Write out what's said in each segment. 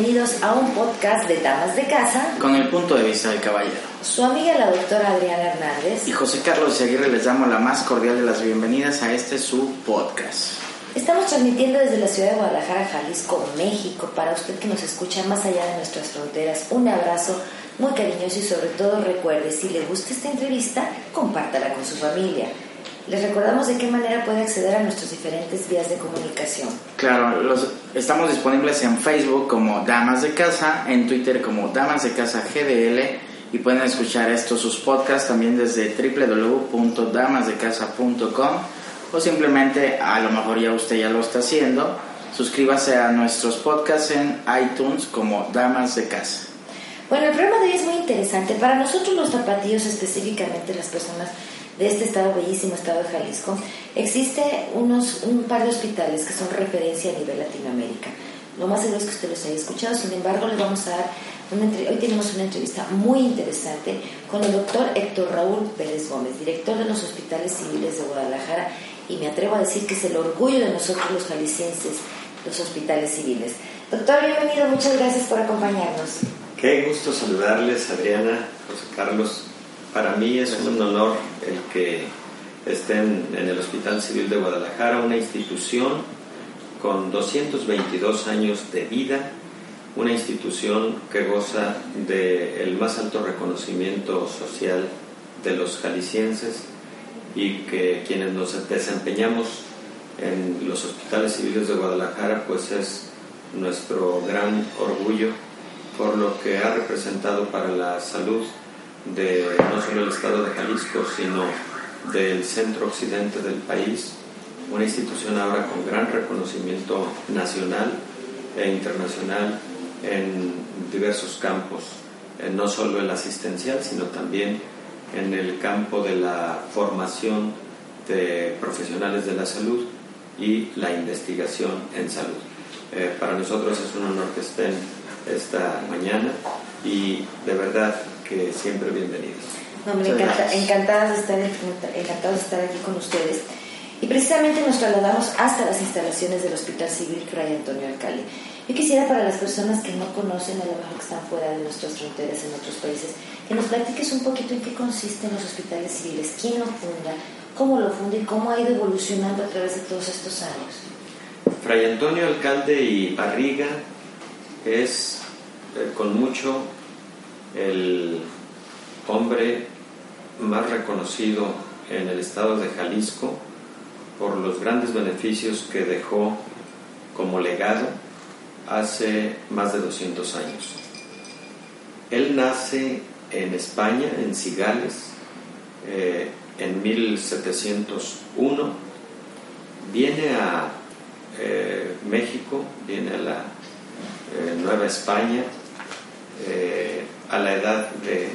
bienvenidos a un podcast de Damas de Casa. Con el punto de vista del caballero. Su amiga la doctora Adriana Hernández. Y José Carlos Aguirre les damos la más cordial de las bienvenidas a este su podcast. Estamos transmitiendo desde la ciudad de Guadalajara, Jalisco, México, para usted que nos escucha más allá de nuestras fronteras. Un abrazo muy cariñoso y sobre todo recuerde, si le gusta esta entrevista, compártala con su familia. Les recordamos de qué manera puede acceder a nuestras diferentes vías de comunicación. Claro, los, estamos disponibles en Facebook como Damas de Casa, en Twitter como Damas de Casa GDL y pueden escuchar estos sus podcasts también desde www.damasdecasa.com o simplemente, a lo mejor ya usted ya lo está haciendo, suscríbase a nuestros podcasts en iTunes como Damas de Casa. Bueno, el programa de hoy es muy interesante. Para nosotros los zapatillos, específicamente las personas de este estado, bellísimo estado de Jalisco, existe unos, un par de hospitales que son referencia a nivel Latinoamérica. Lo más seguro es que usted los haya escuchado, sin embargo, le vamos a dar hoy tenemos una entrevista muy interesante con el doctor Héctor Raúl Pérez Gómez, director de los hospitales civiles de Guadalajara, y me atrevo a decir que es el orgullo de nosotros los jaliscienses, los hospitales civiles. Doctor, bienvenido, muchas gracias por acompañarnos. Qué gusto saludarles, Adriana, José Carlos. Para mí es un honor el que estén en el Hospital Civil de Guadalajara, una institución con 222 años de vida, una institución que goza del más alto reconocimiento social de los jaliscienses y que quienes nos desempeñamos en los hospitales civiles de Guadalajara pues es nuestro gran orgullo por lo que ha representado para la salud de no solo el estado de Jalisco, sino del centro occidente del país, una institución ahora con gran reconocimiento nacional e internacional en diversos campos, no solo el asistencial, sino también en el campo de la formación de profesionales de la salud y la investigación en salud. Eh, para nosotros es un honor que estén esta mañana y de verdad que siempre bienvenidos. encantadas, de estar, encantados de estar aquí con ustedes. Y precisamente nos trasladamos hasta las instalaciones del Hospital Civil Fray Antonio Alcalde. Yo quisiera para las personas que no conocen, a lo mejor que están fuera de nuestras fronteras en otros países, que nos platiques un poquito en qué consisten los hospitales civiles, quién lo funda, cómo lo funda y cómo ha ido evolucionando a través de todos estos años. Fray Antonio Alcalde y Barriga es eh, con mucho el hombre más reconocido en el estado de Jalisco por los grandes beneficios que dejó como legado hace más de 200 años. Él nace en España, en Cigales, eh, en 1701, viene a eh, México, viene a la eh, Nueva España, a la edad de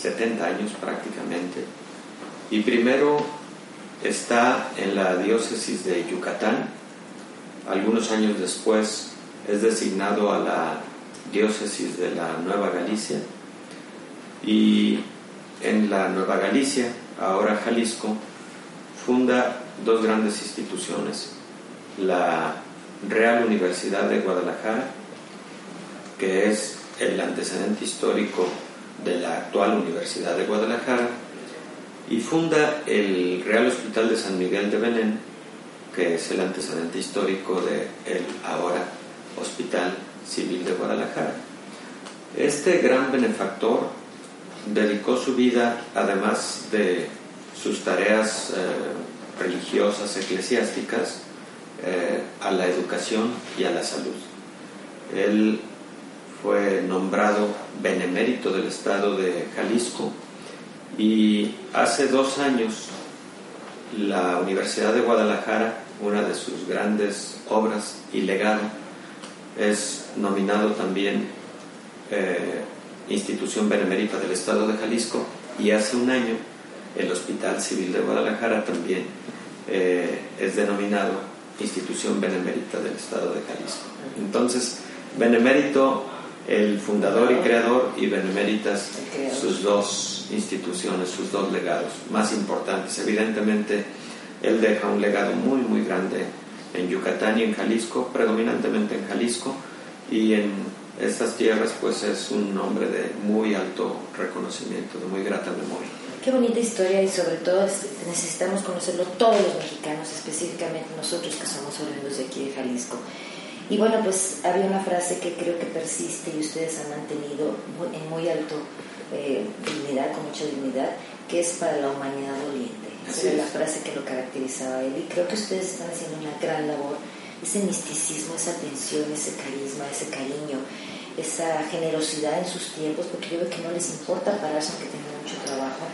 70 años prácticamente. Y primero está en la diócesis de Yucatán. Algunos años después es designado a la diócesis de la Nueva Galicia. Y en la Nueva Galicia, ahora Jalisco, funda dos grandes instituciones. La Real Universidad de Guadalajara que es el antecedente histórico de la actual Universidad de Guadalajara, y funda el Real Hospital de San Miguel de Belén, que es el antecedente histórico del el ahora Hospital Civil de Guadalajara. Este gran benefactor dedicó su vida, además de sus tareas eh, religiosas, eclesiásticas, eh, a la educación y a la salud. Él fue nombrado benemérito del estado de Jalisco y hace dos años la Universidad de Guadalajara, una de sus grandes obras y legado, es nominado también eh, institución benemérita del estado de Jalisco y hace un año el Hospital Civil de Guadalajara también eh, es denominado institución benemérita del estado de Jalisco. Entonces, benemérito el fundador y creador y Beneméritas, sus dos instituciones, sus dos legados más importantes. Evidentemente, él deja un legado muy, muy grande en Yucatán y en Jalisco, predominantemente en Jalisco y en estas tierras, pues es un hombre de muy alto reconocimiento, de muy grata memoria. Qué bonita historia y sobre todo necesitamos conocerlo todos los mexicanos, específicamente nosotros que somos oriundos de aquí de Jalisco. Y bueno, pues había una frase que creo que persiste y ustedes han mantenido en muy alto eh, dignidad, con mucha dignidad, que es para la humanidad doliente. Esa era la frase que lo caracterizaba a él y creo que ustedes están haciendo una gran labor. Ese misticismo, esa atención, ese carisma, ese cariño, esa generosidad en sus tiempos, porque yo veo que no les importa pararse aunque tengan mucho trabajo.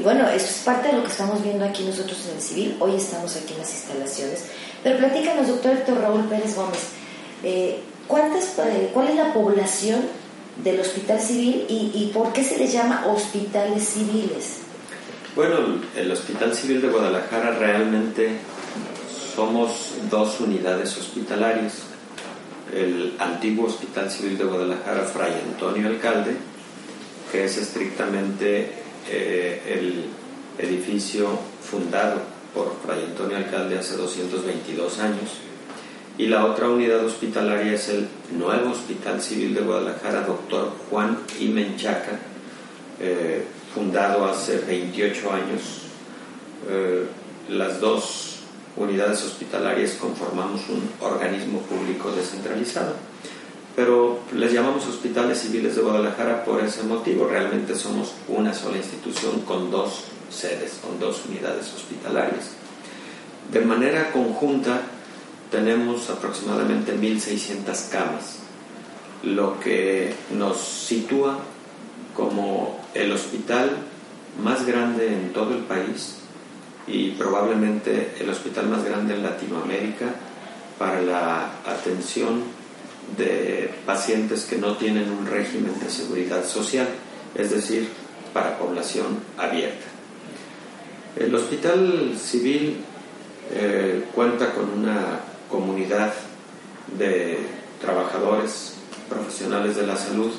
Y bueno, esto es parte de lo que estamos viendo aquí nosotros en el civil. Hoy estamos aquí en las instalaciones. Pero platícanos, doctor Héctor Raúl Pérez Gómez, eh, ¿cuántas, eh, ¿cuál es la población del hospital civil y, por qué se les llama hospitales civiles? Bueno, el Hospital Civil de Guadalajara realmente somos dos unidades hospitalarias. El antiguo Hospital Civil de Guadalajara, Fray Antonio Alcalde, que es estrictamente eh, el edificio fundado por Fray Antonio Alcalde hace 222 años. Y la otra unidad hospitalaria es el nuevo Hospital Civil de Guadalajara, doctor Juan I. Menchaca, eh, fundado hace 28 años. Eh, las dos unidades hospitalarias conformamos un organismo público descentralizado, pero les llamamos hospitales civiles de Guadalajara por ese motivo. Realmente somos una sola institución con dos sedes, con dos unidades hospitalarias. De manera conjunta tenemos aproximadamente 1.600 camas, lo que nos sitúa como el hospital más grande en todo el país y probablemente el hospital más grande en Latinoamérica para la atención de pacientes que no tienen un régimen de seguridad social, es decir, para población abierta. El hospital civil eh, cuenta con una comunidad de trabajadores profesionales de la salud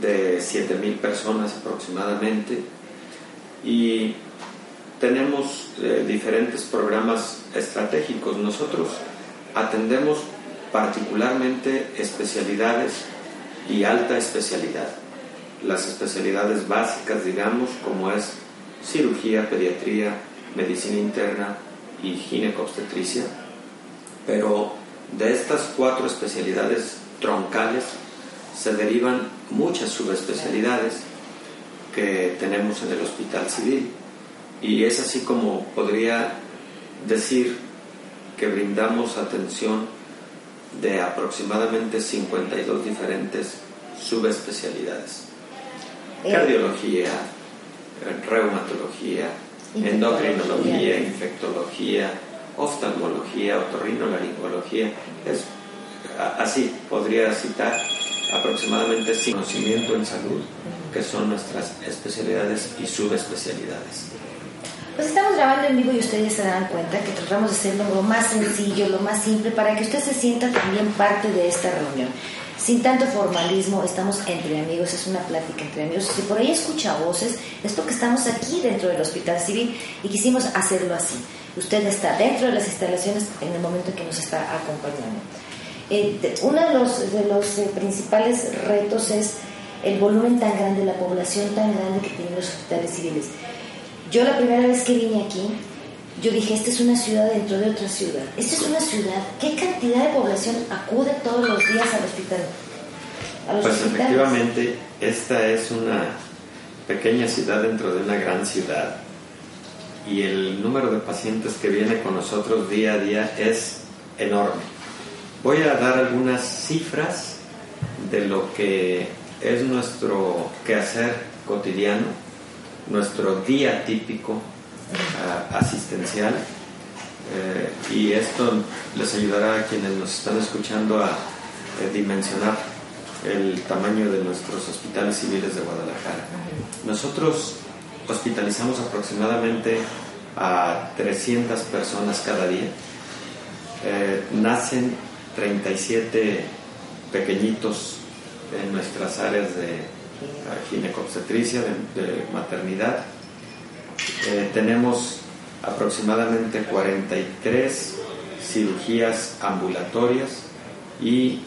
de 7.000 personas aproximadamente y tenemos eh, diferentes programas estratégicos. Nosotros atendemos particularmente especialidades y alta especialidad. Las especialidades básicas, digamos, como es cirugía, pediatría, medicina interna y ginecobstetricia. Pero de estas cuatro especialidades troncales se derivan muchas subespecialidades que tenemos en el hospital civil y es así como podría decir que brindamos atención de aproximadamente 52 diferentes subespecialidades. Eh, Cardiología, reumatología, endocrinología, infectología, oftalmología, otorrinolaringología, es así podría citar aproximadamente sin conocimiento en salud, que son nuestras especialidades y subespecialidades. Pues estamos grabando en vivo y ustedes se dan cuenta que tratamos de hacerlo lo más sencillo, lo más simple, para que usted se sienta también parte de esta reunión. Sin tanto formalismo, estamos entre amigos, es una plática entre amigos. Si por ahí escucha voces, es porque estamos aquí dentro del Hospital Civil y quisimos hacerlo así. Usted está dentro de las instalaciones en el momento que nos está acompañando. Eh, uno de los, de los eh, principales retos es el volumen tan grande, la población tan grande que tienen los hospitales civiles. Yo la primera vez que vine aquí, yo dije, esta es una ciudad dentro de otra ciudad. Esta es una ciudad. ¿Qué cantidad de población acude todos los días al hospital? pues efectivamente, esta es una pequeña ciudad dentro de una gran ciudad. Y el número de pacientes que viene con nosotros día a día es enorme. Voy a dar algunas cifras de lo que es nuestro quehacer cotidiano nuestro día típico asistencial eh, y esto les ayudará a quienes nos están escuchando a eh, dimensionar el tamaño de nuestros hospitales civiles de Guadalajara. Nosotros hospitalizamos aproximadamente a 300 personas cada día. Eh, nacen 37 pequeñitos en nuestras áreas de ginecobstetricia, de, maternidad. Eh, tenemos aproximadamente 43 cirugías ambulatorias y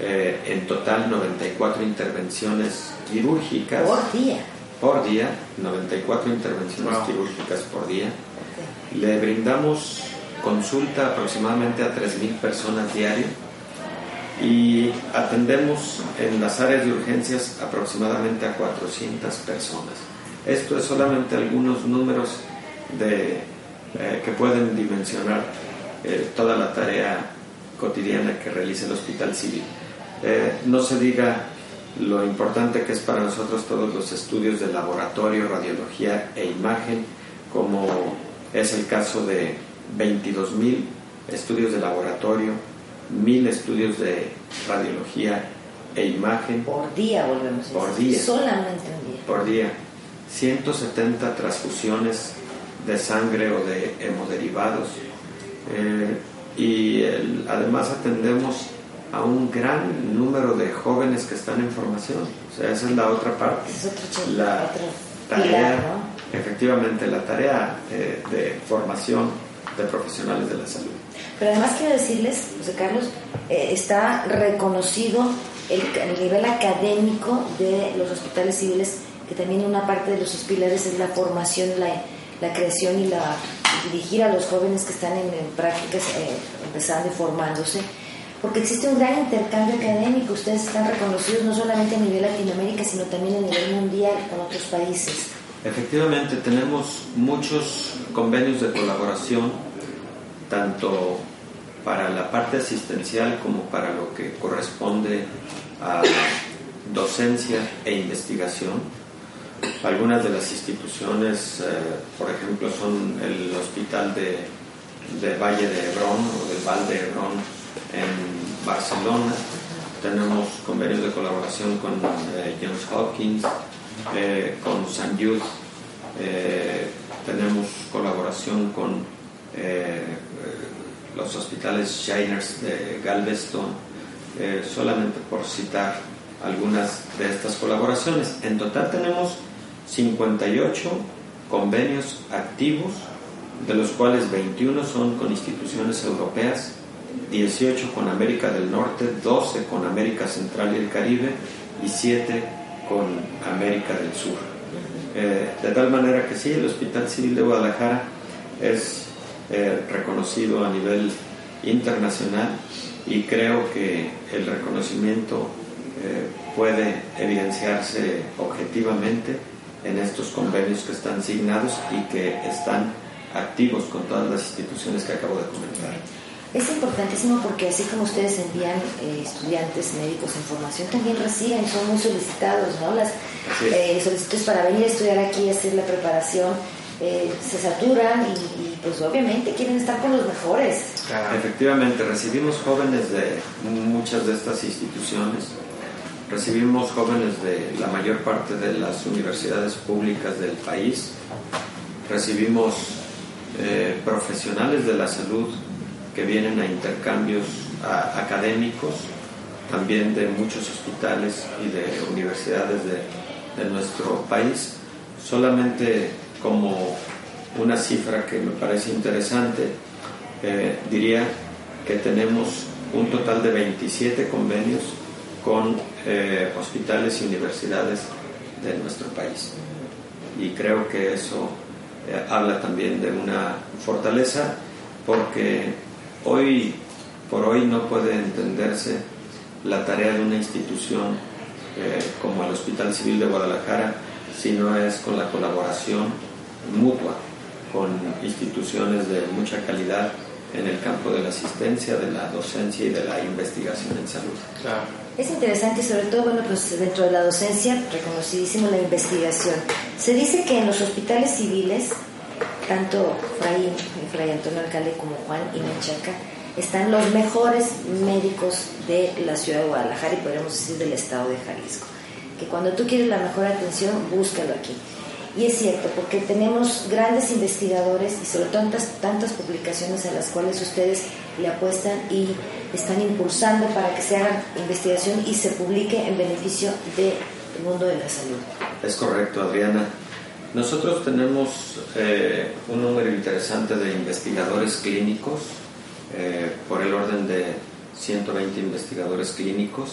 eh, en total 94 intervenciones quirúrgicas. Por día. Por día, 94 intervenciones quirúrgicas por día. Le brindamos consulta aproximadamente a 3.000 personas diario y atendemos en las áreas de urgencias aproximadamente a 400 personas. Esto es solamente algunos números de, eh, que pueden dimensionar eh, toda la tarea cotidiana que realiza el Hospital Civil. Eh, no se diga lo importante que es para nosotros todos los estudios de laboratorio, radiología e imagen, como es el caso de 22.000 estudios de laboratorio, 1.000 estudios de radiología e imagen. Por día, volvemos a decir. Por día. Solamente un día. Por día. 170 transfusiones de sangre o de hemoderivados. Eh, y además atendemos a un gran número de jóvenes que están en formación. O sea, esa es la otra parte. La tarea, efectivamente, la tarea eh, de formación de profesionales de la salud. Pero además quiero decirles, José Carlos, eh, está reconocido el, el nivel académico de los hospitales civiles, que también una parte de los pilares es la formación, la, creación y la dirigir a los jóvenes que están en, en prácticas, eh, empezando y formándose, porque existe un gran intercambio académico. Ustedes están reconocidos no solamente a nivel Latinoamérica, sino también a nivel mundial con otros países. Efectivamente, tenemos muchos convenios de colaboración, tanto para la parte asistencial como para lo que corresponde a docencia e investigación. Algunas de las instituciones, eh, por ejemplo, son el Hospital de, Valle de Hebrón o del Val de Hebrón en Barcelona. Tenemos convenios de colaboración con eh, Johns Hopkins, eh, con St. Jude. Eh, tenemos colaboración con los hospitales Shiners de Galveston, solamente por citar algunas de estas colaboraciones. En total tenemos 58 convenios activos, de los cuales 21 son con instituciones europeas, 18 con América del Norte, 12 con América Central y el Caribe y 7 con América del Sur. Eh, de tal manera que sí, el Hospital Civil de Guadalajara es eh, reconocido a nivel internacional y creo que el reconocimiento eh, puede evidenciarse objetivamente en estos convenios que están signados y que están activos con todas las instituciones que acabo de comentar. Es importantísimo porque así como ustedes envían eh, estudiantes médicos en formación, también reciben, son muy solicitados, ¿no? Las eh, solicitudes para venir a estudiar aquí, hacer la preparación, eh, se saturan y, y, pues obviamente quieren estar con los mejores. Efectivamente, recibimos jóvenes de muchas de estas instituciones, recibimos jóvenes de la mayor parte de las universidades públicas del país, recibimos eh, profesionales de la salud que vienen a intercambios académicos, también de muchos hospitales y de universidades de, de nuestro país. Solamente como una cifra que me parece interesante, eh, diría que tenemos un total de 27 convenios con eh, hospitales y universidades de nuestro país. Y creo que eso eh, habla también de una fortaleza porque hoy por hoy no puede entenderse la tarea de una institución eh, como el Hospital Civil de Guadalajara si no es con la colaboración mutua con instituciones de mucha calidad en el campo de la asistencia, de la docencia y de la investigación en salud. Claro. Es interesante sobre todo, bueno, pues dentro de la docencia, reconocidísimo la investigación. Se dice que en los hospitales civiles, tanto Fray, Fray Antonio Alcalde como Juan y Menchaca, están los mejores médicos de la ciudad de Guadalajara y podríamos decir del estado de Jalisco. Que cuando tú quieres la mejor atención, búscalo aquí. Y es cierto, porque tenemos grandes investigadores y sobre tantas, tantas publicaciones a las cuales ustedes le apuestan y están impulsando para que se haga investigación y se publique en beneficio del mundo de la salud. Es correcto, Adriana. Nosotros tenemos eh, un número interesante de investigadores clínicos, eh, por el orden de 120 investigadores clínicos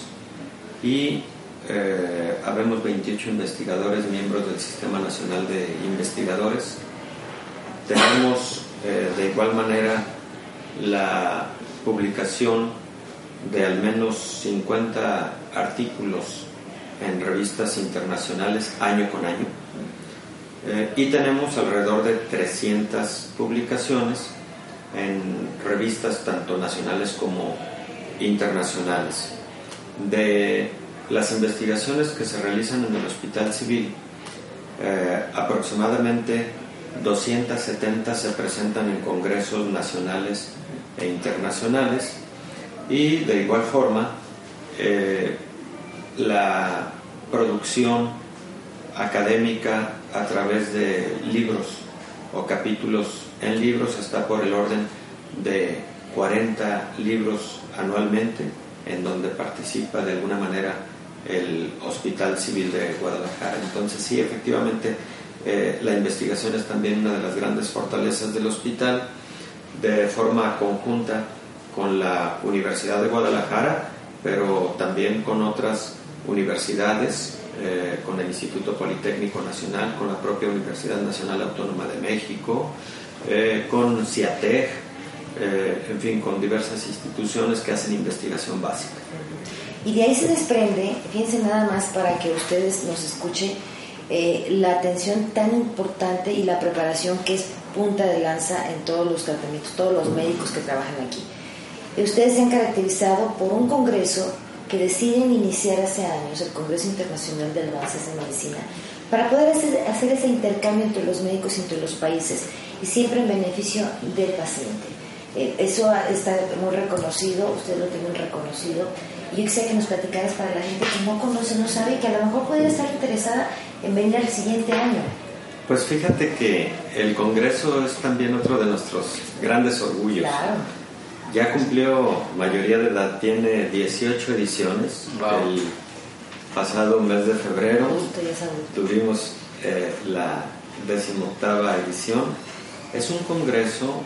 y eh, habemos 28 investigadores miembros del Sistema Nacional de Investigadores. Tenemos eh, de igual manera la publicación de al menos 50 artículos en revistas internacionales año con año. Eh, y tenemos alrededor de 300 publicaciones en revistas tanto nacionales como internacionales. De las investigaciones que se realizan en el Hospital Civil, eh, aproximadamente 270 se presentan en congresos nacionales e internacionales y de igual forma eh, la producción académica a través de libros o capítulos en libros está por el orden de 40 libros anualmente en donde participa de alguna manera el Hospital Civil de Guadalajara. Entonces sí, efectivamente, eh, la investigación es también una de las grandes fortalezas del hospital, de forma conjunta con la Universidad de Guadalajara, pero también con otras universidades, eh, con el Instituto Politécnico Nacional, con la propia Universidad Nacional Autónoma de México, eh, con CIATEG, en fin, con diversas instituciones que hacen investigación básica. Y de ahí se desprende, fíjense nada más para que ustedes nos escuchen, eh, la atención tan importante y la preparación que es punta de lanza en todos los tratamientos, todos los médicos que trabajan aquí. Ustedes se han caracterizado por un congreso que deciden iniciar hace años, el Congreso Internacional de Avances en Medicina, para poder hacer, ese intercambio entre los médicos y entre los países y siempre en beneficio del paciente. Eh, eso está muy reconocido, ustedes lo tienen reconocido yo quisiera que nos platicaras para la gente que no conoce, no sabe, que a lo mejor puede estar interesada en venir al siguiente año. Pues fíjate que el Congreso es también otro de nuestros grandes orgullos. Claro. Ya cumplió mayoría de edad, tiene 18 ediciones. El pasado mes de febrero tuvimos eh, la decimoctava edición. Es un congreso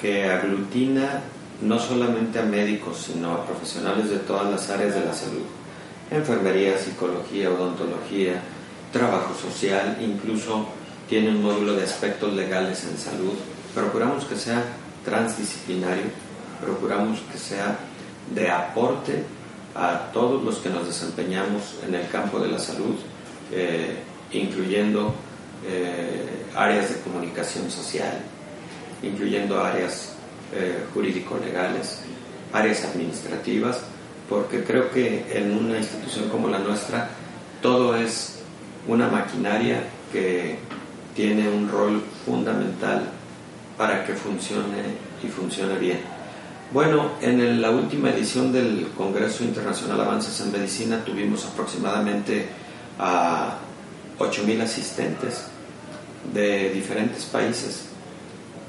que aglutina no solamente a médicos, sino a profesionales de todas las áreas de la salud, enfermería, psicología, odontología, trabajo social, incluso tiene un módulo de aspectos legales en salud. Procuramos que sea transdisciplinario, procuramos que sea de aporte a todos los que nos desempeñamos en el campo de la salud, eh, incluyendo eh, áreas de comunicación social, incluyendo áreas eh, jurídico-legales, áreas administrativas, porque creo que en una institución como la nuestra todo es una maquinaria que tiene un rol fundamental para que funcione y funcione bien. Bueno, en la última edición del Congreso Internacional Avances en Medicina tuvimos aproximadamente a 8.000 asistentes de diferentes países.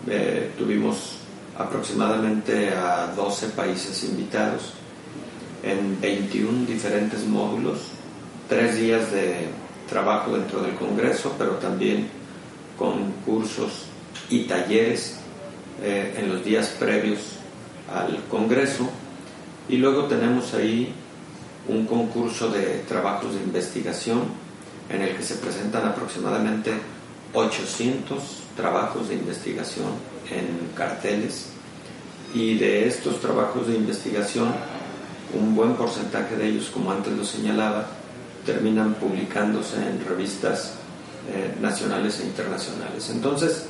Eh, tuvimos aproximadamente a 12 países invitados en 21 diferentes módulos, tres días de trabajo dentro del Congreso, pero también con cursos y talleres eh, en los días previos al Congreso. Y luego tenemos ahí un concurso de trabajos de investigación en el que se presentan aproximadamente 800 trabajos de investigación en carteles y de estos trabajos de investigación un buen porcentaje de ellos, como antes lo señalaba, terminan publicándose en revistas eh, nacionales e internacionales. Entonces,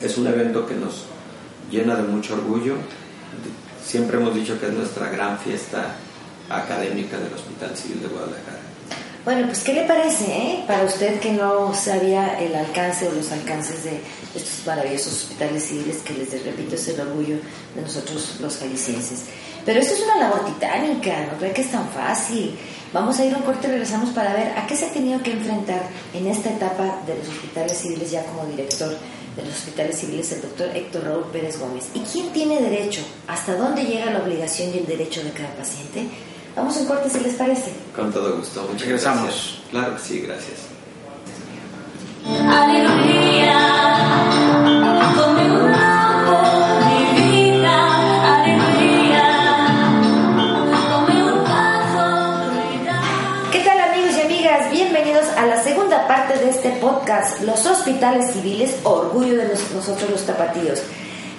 es un evento que nos llena de mucho orgullo. Siempre hemos dicho que es nuestra gran fiesta académica del Hospital Civil de Guadalajara. Bueno, pues ¿qué le parece eh? para usted que no sabía el alcance o los alcances de estos maravillosos hospitales civiles que les repito es el orgullo de nosotros los jaliscienses? Pero esto es una labor titánica, no creo que es tan fácil. Vamos a ir a un corte y regresamos para ver a qué se ha tenido que enfrentar en esta etapa de los hospitales civiles ya como director de los hospitales civiles el doctor Héctor Raúl Pérez Gómez. ¿Y quién tiene derecho? ¿Hasta dónde llega la obligación y el derecho de cada paciente? Vamos en corte si les parece. Con todo gusto. Muchas Regresamos. gracias. Claro que sí, gracias. Los Hospitales Civiles, Orgullo de nosotros los tapatíos.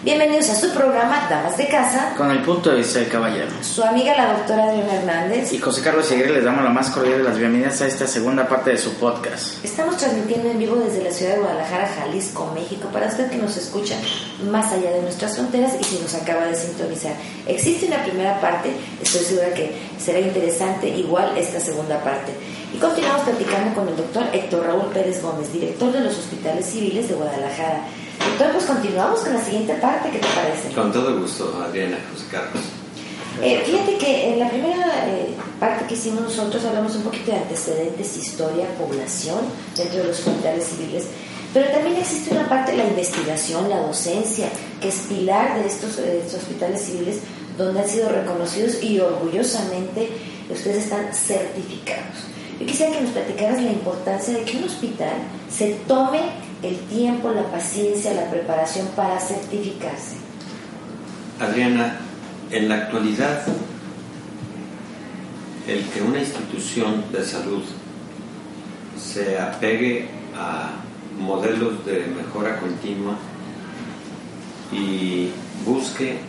Bienvenidos a su programa Damas de Casa. Con el punto de vista del caballero. Su amiga la doctora Adriana Hernández. Y José Carlos Segre les damos la más cordial de las bienvenidas a esta segunda parte de su podcast. Estamos transmitiendo en vivo desde la ciudad de Guadalajara, Jalisco, México, para usted que nos escucha más allá de nuestras fronteras y si nos acaba de sintonizar. Existe una primera parte, estoy segura que será interesante igual esta segunda parte. Y continuamos platicando con el doctor Héctor Raúl Pérez Gómez, director de los hospitales civiles de Guadalajara. Doctor, pues continuamos con la siguiente parte, ¿qué te parece? Con todo gusto, Adriana, José Carlos. Eh, fíjate que en la primera eh, parte que hicimos nosotros hablamos un poquito de antecedentes, historia, población dentro de los hospitales civiles, pero también existe una parte de la investigación, la docencia, que es pilar de estos, de estos hospitales civiles donde han sido reconocidos y orgullosamente ustedes están certificados. Yo quisiera que nos platicaras la importancia de que un hospital se tome el tiempo, la paciencia, la preparación para certificarse. Adriana, en la actualidad, el que una institución de salud se apegue a modelos de mejora continua y busque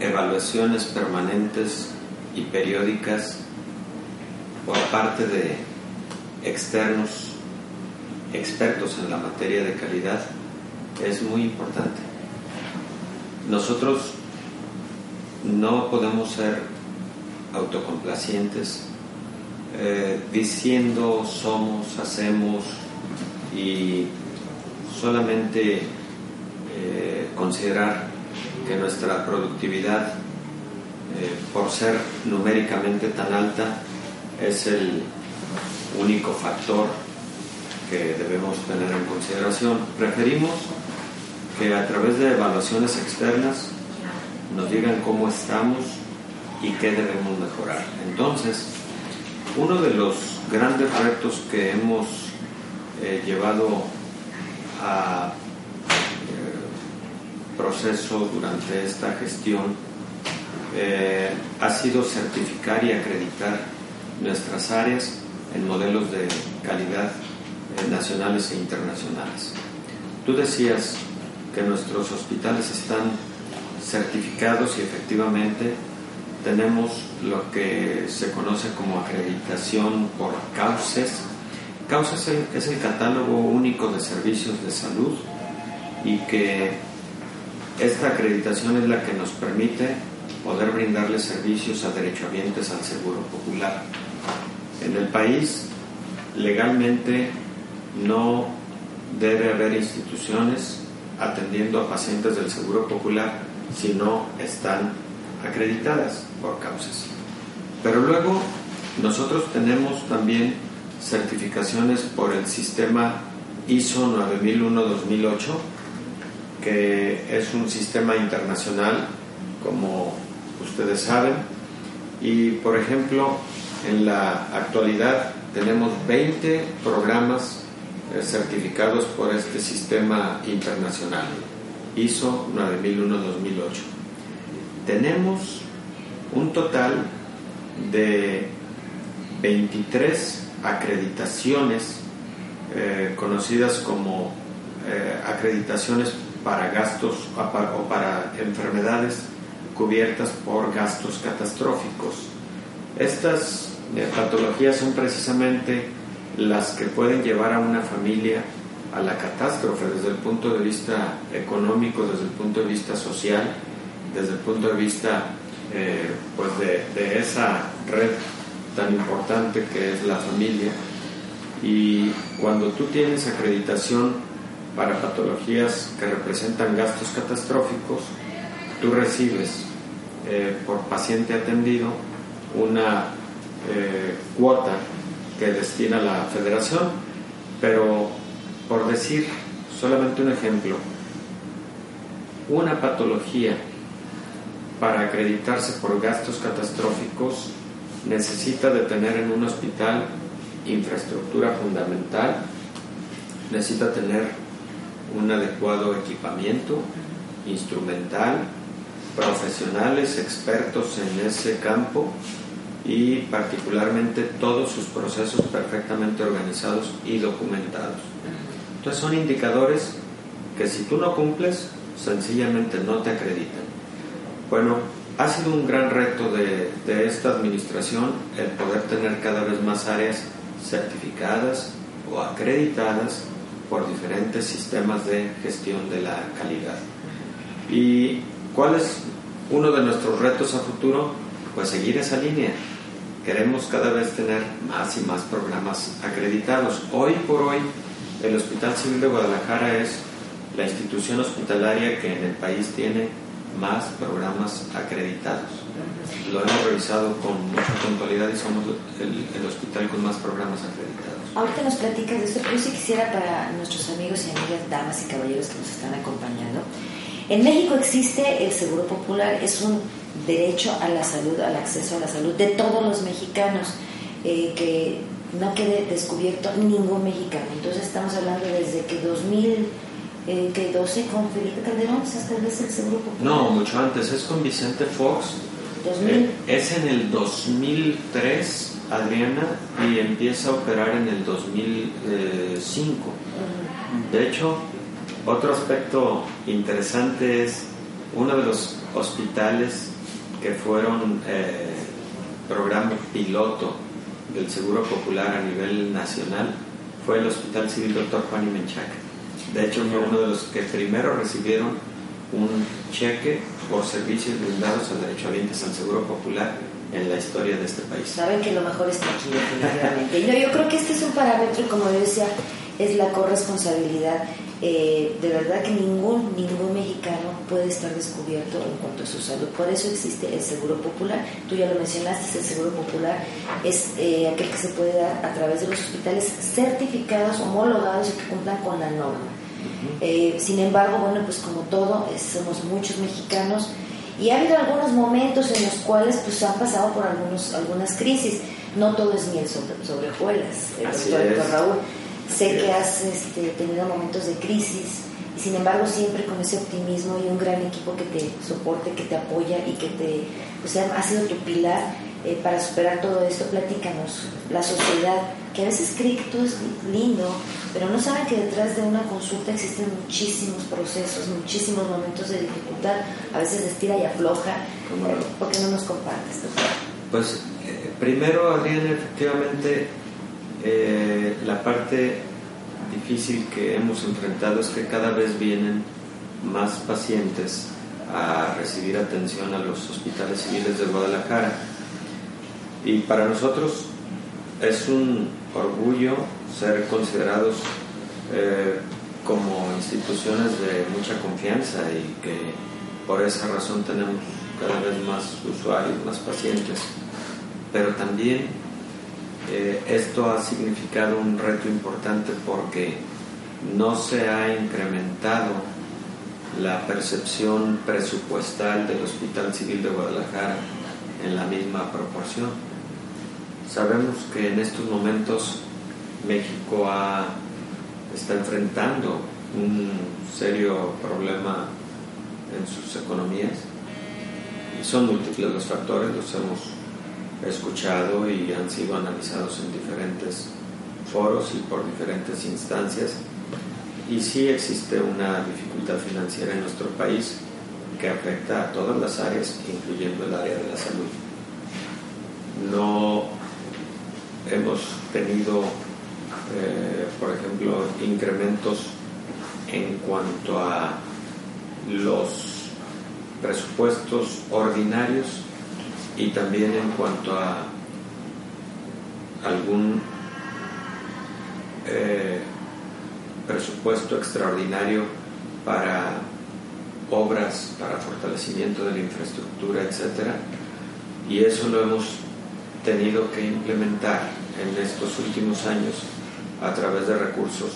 evaluaciones permanentes y periódicas por parte de externos expertos en la materia de calidad es muy importante. Nosotros no podemos ser autocomplacientes eh, diciendo somos, hacemos y solamente eh, considerar que nuestra productividad, eh, por ser numéricamente tan alta, es el único factor que debemos tener en consideración. Preferimos que a través de evaluaciones externas nos digan cómo estamos y qué debemos mejorar. Entonces, uno de los grandes retos que hemos eh, llevado a eh, proceso durante esta gestión eh, ha sido certificar y acreditar nuestras áreas en modelos de calidad eh, nacionales e internacionales. Tú decías que nuestros hospitales están certificados y efectivamente tenemos lo que se conoce como acreditación por CAUSES. CAUSES es el catálogo único de servicios de salud y que esta acreditación es la que nos permite poder brindarle servicios a derechohabientes al Seguro Popular. En el país, legalmente, no debe haber instituciones atendiendo a pacientes del Seguro Popular si no están acreditadas por causas. Pero luego nosotros tenemos también certificaciones por el sistema ISO 9001-2008, que es un sistema internacional, como ustedes saben, y por ejemplo, en la actualidad tenemos 20 programas eh, certificados por este sistema internacional, ISO 9001-2008. Tenemos un total de 23 acreditaciones eh, conocidas como eh, acreditaciones para gastos o para enfermedades cubiertas por gastos catastróficos. Estas eh, patologías son precisamente las que pueden llevar a una familia a la catástrofe desde el punto de vista económico, desde el punto de vista social, desde el punto de vista eh, pues de, de, esa red tan importante que es la familia. Y cuando tú tienes acreditación para patologías que representan gastos catastróficos, tú recibes eh, por paciente atendido una eh, cuota que destina la federación, pero por decir solamente un ejemplo, una patología para acreditarse por gastos catastróficos necesita de tener en un hospital infraestructura fundamental, necesita tener un adecuado equipamiento instrumental, profesionales expertos en ese campo, y particularmente todos sus procesos perfectamente organizados y documentados. Entonces son indicadores que si tú no cumples, sencillamente no te acreditan. Bueno, ha sido un gran reto de, de esta administración el poder tener cada vez más áreas certificadas o acreditadas por diferentes sistemas de gestión de la calidad. ¿Y cuál es uno de nuestros retos a futuro? Pues seguir esa línea. Queremos cada vez tener más y más programas acreditados. Hoy por hoy, el Hospital Civil de Guadalajara es la institución hospitalaria que en el país tiene más programas acreditados. Lo hemos revisado con mucha puntualidad y somos el, hospital con más programas acreditados. Ahorita nos platicas de esto, pero yo sí quisiera para nuestros amigos y amigas, damas y caballeros que nos están acompañando. En México existe el Seguro Popular, es un derecho a la salud, al acceso a la salud de todos los mexicanos, eh, que no quede descubierto ningún mexicano. Entonces estamos hablando desde que 2012 eh, con Felipe Calderón se establece el Seguro Popular. No, mucho antes, es con Vicente Fox. 2000. Eh, es en el 2003 Adriana y empieza a operar en el 2005. De hecho, otro aspecto interesante es uno de los hospitales que fueron eh, programa piloto del Seguro Popular a nivel nacional fue el Hospital Civil Dr. Juan y Menchaca. De hecho, fue uno de los que primero recibieron un cheque por servicios brindados derecho derechohabientes al Seguro Popular en la historia de este país. Saben que lo mejor está aquí, definitivamente. Yo, creo que este es un parámetro, como yo decía, es la corresponsabilidad. Eh, de verdad que ningún, ningún mexicano puede estar descubierto en cuanto a su salud. Por eso existe el Seguro Popular. Tú ya lo mencionaste, el Seguro Popular es eh, aquel que se puede dar a través de los hospitales certificados, homologados y que cumplan con la norma. Eh, sin embargo, bueno, pues como todo, somos muchos mexicanos y ha habido algunos momentos en los cuales pues han pasado por algunos, algunas crisis. No todo es miel sobre, sobre hojuelas, Raúl. Sé que has este, tenido momentos de crisis y sin embargo siempre con ese optimismo y un gran equipo que te soporte, que te apoya y que te, pues, ha sido tu pilar eh, para superar todo esto. Platícanos, la sociedad que a veces cree que todo es lindo, pero no saben que detrás de una consulta existen muchísimos procesos, muchísimos momentos de dificultad, a veces estira y afloja. ¿Por qué no nos compartes? Pues eh, primero, Adriana, efectivamente, eh, la parte difícil que hemos enfrentado es que cada vez vienen más pacientes a recibir atención a los hospitales civiles de Guadalajara. Y para nosotros es un orgullo ser considerados eh, como instituciones de mucha confianza y que por esa razón tenemos cada vez más usuarios, más pacientes. Pero también eh, esto ha significado un reto importante porque no se ha incrementado la percepción presupuestal del Hospital Civil de Guadalajara en la misma proporción. Sabemos que en estos momentos México está enfrentando un serio problema en sus economías y son múltiples los factores, los hemos escuchado y han sido analizados en diferentes foros y por diferentes instancias y sí existe una dificultad financiera en nuestro país que afecta a todas las áreas, incluyendo el área de la salud. No hemos tenido, eh, por ejemplo, incrementos en cuanto a los presupuestos ordinarios y también en cuanto a algún eh, presupuesto extraordinario para obras, para fortalecimiento de la infraestructura, etc. Y eso lo hemos tenido que implementar en estos últimos años a través de recursos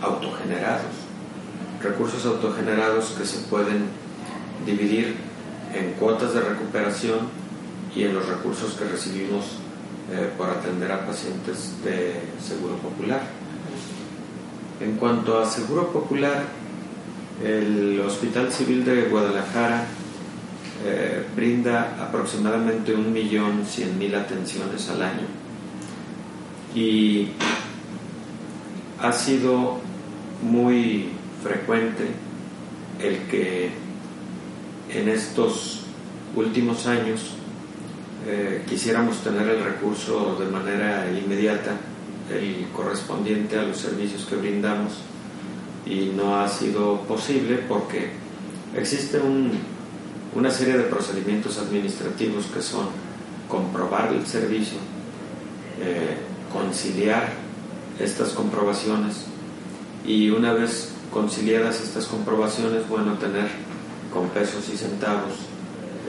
autogenerados. Recursos autogenerados que se pueden dividir en cuotas de recuperación y en los recursos que recibimos eh, por atender a pacientes de Seguro Popular. En cuanto a Seguro Popular, el Hospital Civil de Guadalajara eh, brinda aproximadamente un millón cien mil atenciones al año y ha sido muy frecuente el que en estos últimos años eh, quisiéramos tener el recurso de manera inmediata, el correspondiente a los servicios que brindamos, y no ha sido posible porque existe una serie de procedimientos administrativos que son comprobar el servicio, eh, conciliar estas comprobaciones y una vez conciliadas estas comprobaciones, bueno, tener con pesos y centavos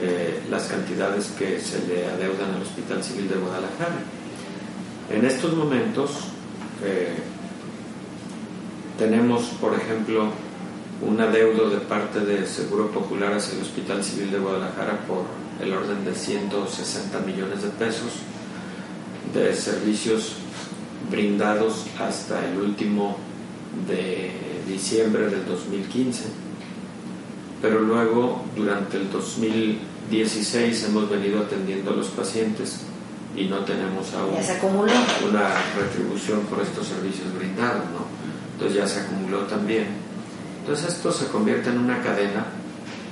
eh, las cantidades que se le adeudan al Hospital Civil de Guadalajara. En estos momentos eh, tenemos, por ejemplo, un adeudo de parte de Seguro Popular hacia el Hospital Civil de Guadalajara por el orden de 160 millones de pesos de servicios brindados hasta el último de diciembre del 2015. Pero luego, durante el 2016, hemos venido atendiendo a los pacientes y no tenemos aún una retribución por estos servicios brindados, ¿no? Entonces ya se acumuló también. Entonces esto se convierte en una cadena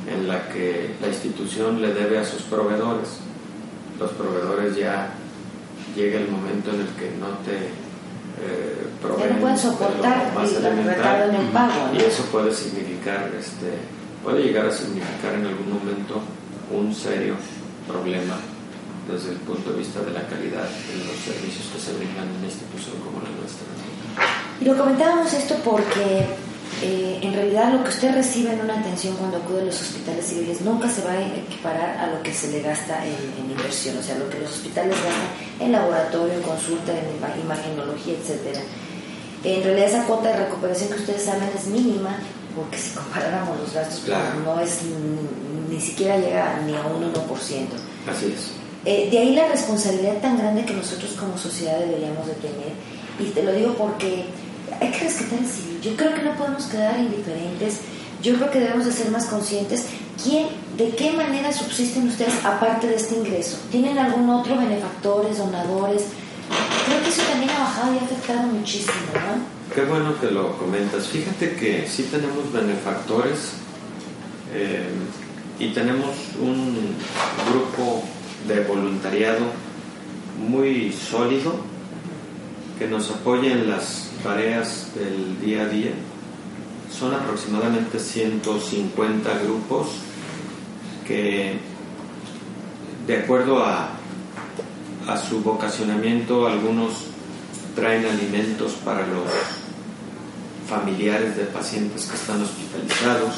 en la que la institución le debe a sus proveedores. Los proveedores ya llega el momento en el que no te eh, no pueden soportar el el pago. Y eso puede significar, este, puede llegar a significar en algún momento un serio problema desde el punto de vista de la calidad de los servicios que se brindan en una institución como la nuestra. Y lo comentábamos esto porque eh, en realidad lo que usted recibe en una atención cuando acude a los hospitales civiles nunca se va a equiparar a lo que se le gasta en, inversión, o sea, lo que los hospitales gastan en laboratorio, en consulta, en imagenología, etcétera. En realidad esa cuota de recuperación que ustedes saben es mínima, porque si comparáramos los gastos, pues, no es ni, siquiera llega ni a un 1%. Así es. Eh, de ahí la responsabilidad tan grande que nosotros como sociedad deberíamos de tener. Y te lo digo porque hay que rescatar el civil. Yo creo que no podemos quedar indiferentes. Yo creo que debemos de ser más conscientes. ¿Quién, ¿De qué manera subsisten ustedes aparte de este ingreso? ¿Tienen algún otro benefactores, donadores? Creo que eso también ha bajado y ha afectado muchísimo, ¿no? Qué bueno que lo comentas. Fíjate que sí tenemos benefactores eh, y tenemos un grupo de voluntariado muy sólido que nos apoya en las tareas del día a día. Son aproximadamente 150 grupos que, de acuerdo a, a su vocacionamiento, algunos traen alimentos para los familiares de pacientes que están hospitalizados.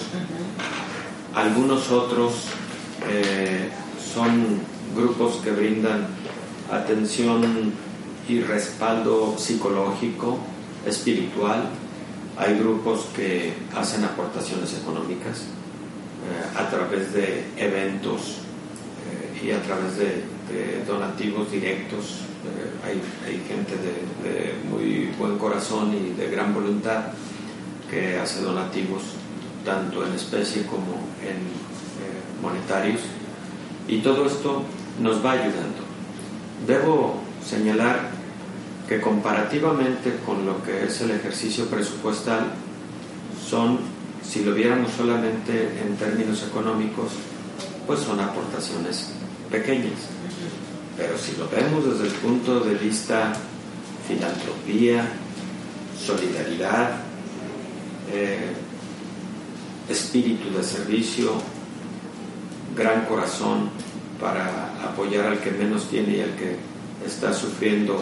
Algunos otros eh, son grupos que brindan atención y respaldo psicológico espiritual, hay grupos que hacen aportaciones económicas eh, a través de eventos eh, y a través de, donativos directos. Hay, hay, gente de, muy buen corazón y de gran voluntad que hace donativos tanto en especie como en monetarios y todo esto nos va ayudando. Debo señalar que comparativamente con lo que es el ejercicio presupuestal son, si lo viéramos solamente en términos económicos, pues son aportaciones pequeñas. Pero si lo vemos desde el punto de vista filantropía, solidaridad, eh, espíritu de servicio, gran corazón para apoyar al que menos tiene y al que está sufriendo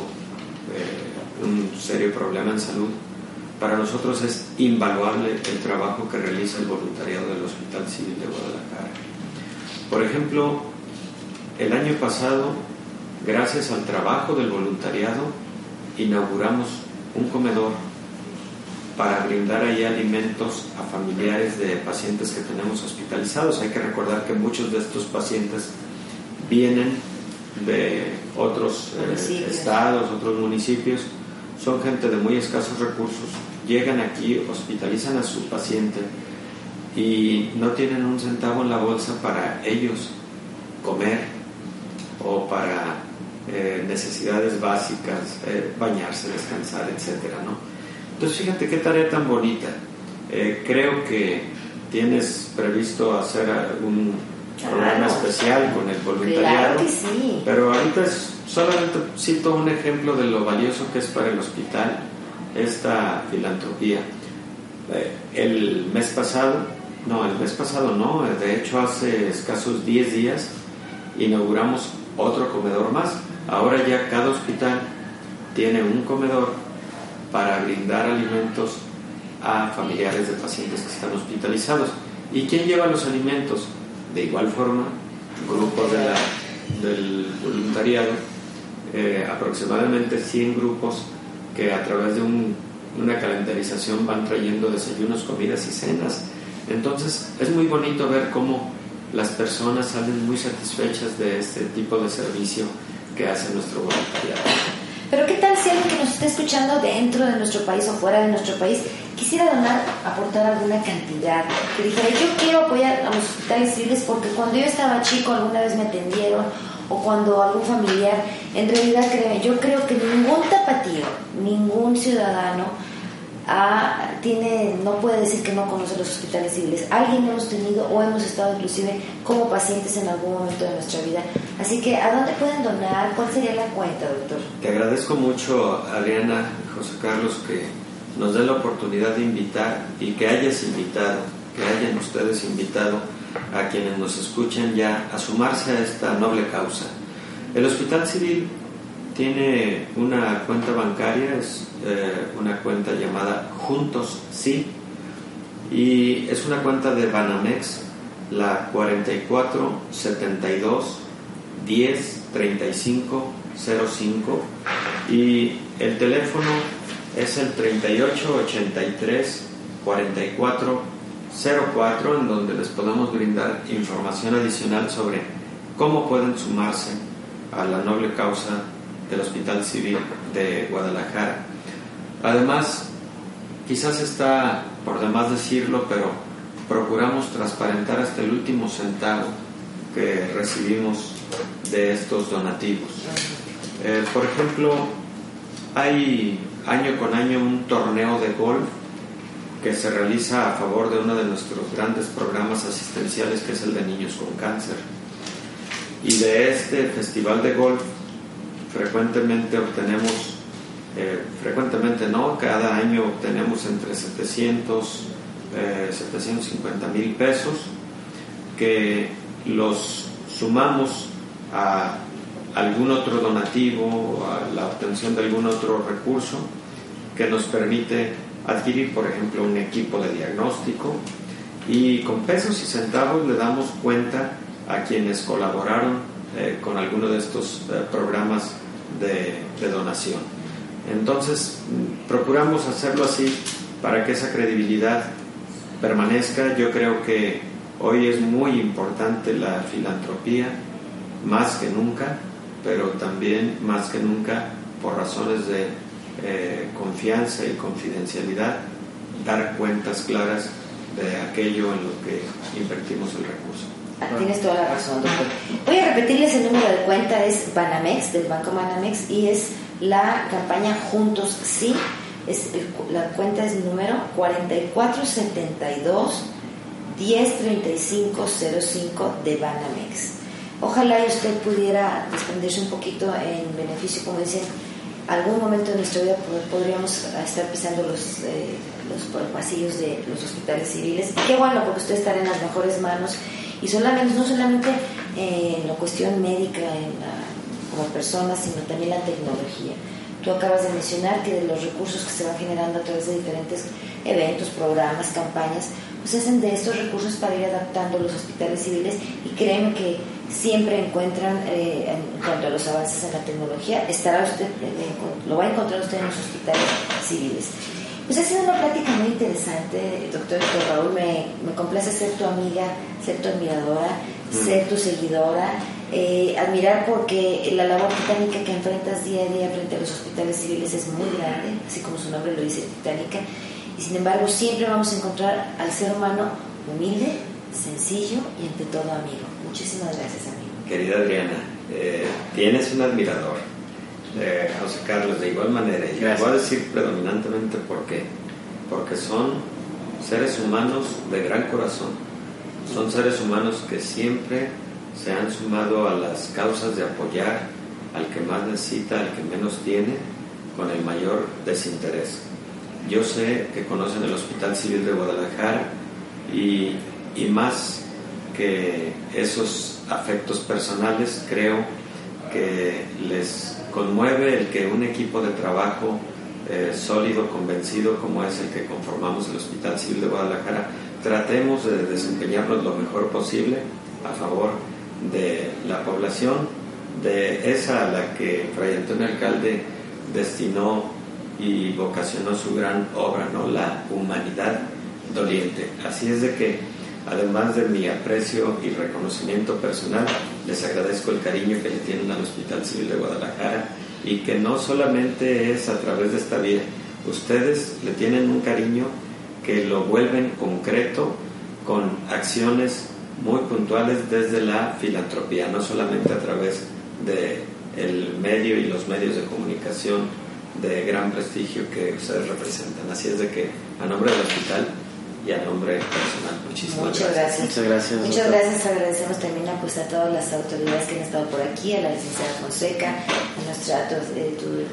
eh, un serio problema en salud, para nosotros es invaluable el trabajo que realiza el voluntariado del Hospital Civil de Guadalajara. Por ejemplo, el año pasado, gracias al trabajo del voluntariado, inauguramos un comedor para brindar ahí alimentos a familiares de pacientes que tenemos hospitalizados. Hay que recordar que muchos de estos pacientes vienen de otros eh, estados, otros municipios, son gente de muy escasos recursos, llegan aquí, hospitalizan a su paciente y no tienen un centavo en la bolsa para ellos comer o para eh, necesidades básicas, eh, bañarse, descansar, etcétera, ¿no? Entonces fíjate qué tarea tan bonita. Eh, creo que tienes previsto hacer algún programa especial con el voluntariado, Claro que sí. pero ahorita es- solamente cito un ejemplo de lo valioso que es para el hospital esta filantropía. Eh, el mes pasado, no, el mes pasado no, de hecho hace escasos 10 días inauguramos otro comedor más. Ahora ya cada hospital tiene un comedor para brindar alimentos a familiares de pacientes que están hospitalizados. ¿Y quién lleva los alimentos? De igual forma, grupos de del voluntariado, eh, aproximadamente 100 grupos que a través de un- una calendarización van trayendo desayunos, comidas y cenas. Entonces es muy bonito ver cómo las personas salen muy satisfechas de este tipo de servicio que hace nuestro voluntariado. Pero qué tal si alguien que nos esté escuchando dentro de nuestro país o fuera de nuestro país quisiera donar, aportar alguna cantidad, que dijera yo quiero apoyar a los hospitales civiles porque cuando yo estaba chico alguna vez me atendieron o cuando algún familiar, en realidad créeme, yo creo que ningún tapatío, ningún ciudadano ha- tiene, no puede decir que no conoce los hospitales civiles. Alguien hemos tenido o hemos estado inclusive como pacientes en algún momento de nuestra vida. Así que, ¿a dónde pueden donar? ¿Cuál sería la cuenta, doctor? Te agradezco mucho, Adriana José Carlos, que nos den la oportunidad de invitar y que hayas invitado, que hayan ustedes invitado a quienes nos escuchan ya a sumarse a esta noble causa. El Hospital Civil tiene una cuenta bancaria, es eh, una cuenta llamada Juntos Sí, y es una cuenta de Banamex, la 4472 10 35 05 y el teléfono es el 38 83 44 04 en donde les podemos brindar información adicional sobre cómo pueden sumarse a la noble causa del Hospital Civil de Guadalajara. Además, quizás está por demás decirlo, pero procuramos transparentar hasta el último centavo que recibimos de estos donativos. Eh, por ejemplo, hay año con año un torneo de golf que se realiza a favor de uno de nuestros grandes programas asistenciales que es el de niños con cáncer. Y de este festival de golf frecuentemente obtenemos, eh, frecuentemente no, cada año obtenemos entre 700, eh, 750 mil pesos que los sumamos a algún otro donativo a la obtención de algún otro recurso que nos permite adquirir, por ejemplo, un equipo de diagnóstico y con pesos y centavos le damos cuenta a quienes colaboraron eh, con alguno de estos eh, programas de donación. Entonces, procuramos hacerlo así para que esa credibilidad permanezca. Yo creo que hoy es muy importante la filantropía, más que nunca, pero también más que nunca por razones de eh, confianza y confidencialidad, dar cuentas claras de aquello en lo que invertimos el recurso. Ah, Tienes toda la razón, doctor. Voy a repetirles el número de cuenta, es Banamex, del Banco Banamex, y es la campaña Juntos Sí. Es la cuenta es número 4472 103505 de Banamex. Ojalá y usted pudiera desprenderse un poquito en beneficio, como dicen, algún momento de nuestra vida pod- podríamos estar pisando los, eh, los pasillos de los hospitales civiles. Qué bueno, porque usted estará en las mejores manos y solamente, no solamente en la cuestión médica en la- como persona, sino también la tecnología. Tú acabas de mencionar que de los recursos que se van generando a través de diferentes eventos, programas, campañas, pues hacen de estos recursos para ir adaptando los hospitales civiles y créeme que siempre encuentran, eh, en cuanto a los avances en la tecnología, estará usted, eh, lo va a encontrar usted en los hospitales civiles. Pues ha sido una plática muy interesante, doctor Raúl. Me, me complace ser tu amiga, ser tu admiradora, ser tu seguidora, eh, admirar porque la labor titánica que enfrentas día a día frente a los hospitales civiles es muy grande, así como su nombre lo dice, titánica. Y sin embargo, siempre vamos a encontrar al ser humano humilde, sencillo y ante todo amigo. Muchísimas gracias, amigo. Querida Adriana, eh, tienes un admirador, eh, José Carlos, de igual manera. Y Gracias. voy a decir predominantemente por qué. Porque son seres humanos de gran corazón. Son seres humanos que siempre se han sumado a las causas de apoyar al que más necesita, al que menos tiene, con el mayor desinterés. Yo sé que conocen el Hospital Civil de Guadalajara y, y más que esos afectos personales, creo que les conmueve el que un equipo de trabajo eh, sólido, convencido, como es el que conformamos el Hospital Civil de Guadalajara, tratemos de desempeñarnos lo mejor posible a favor de la población, de esa a la que Fray Antonio Alcalde destinó y vocacionó su gran obra, ¿no? la humanidad doliente. Así es de que, además de mi aprecio y reconocimiento personal, les agradezco el cariño que le tienen al Hospital Civil de Guadalajara y que no solamente es a través de esta vía, ustedes le tienen un cariño que lo vuelven concreto con acciones muy puntuales desde la filantropía, no solamente a través de el medio y los medios de comunicación de gran prestigio que ustedes representan. Así es de que a nombre del hospital y a nombre personal, muchísimas Muchas gracias. gracias. Muchas gracias, Muchas doctor. gracias. Agradecemos también a, pues, a todas las autoridades que han estado por aquí, a la licenciada Fonseca, a nuestra eh, tu-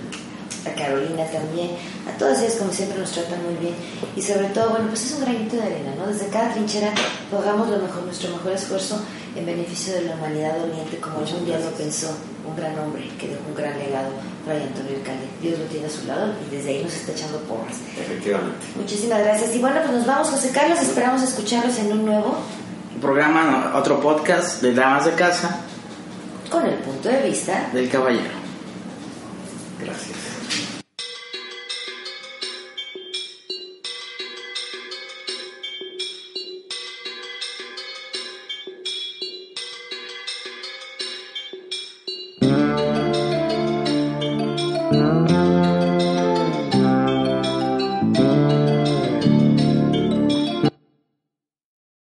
a Carolina también, a todas ellas como siempre nos tratan muy bien y sobre todo, bueno, pues es un granito de arena, ¿no? Desde cada trinchera pongamos lo mejor, nuestro mejor esfuerzo en beneficio de la humanidad doliente como algún día lo pensó un gran hombre que dejó un gran legado, Fray Antonio Alcalde. Dios lo tiene a su lado y desde ahí nos está echando porras. Efectivamente. Muchísimas gracias. Y bueno, pues nos vamos, José Carlos. Esperamos escucharlos en un nuevo programa, otro podcast de Damas de Casa con el punto de vista del Caballero.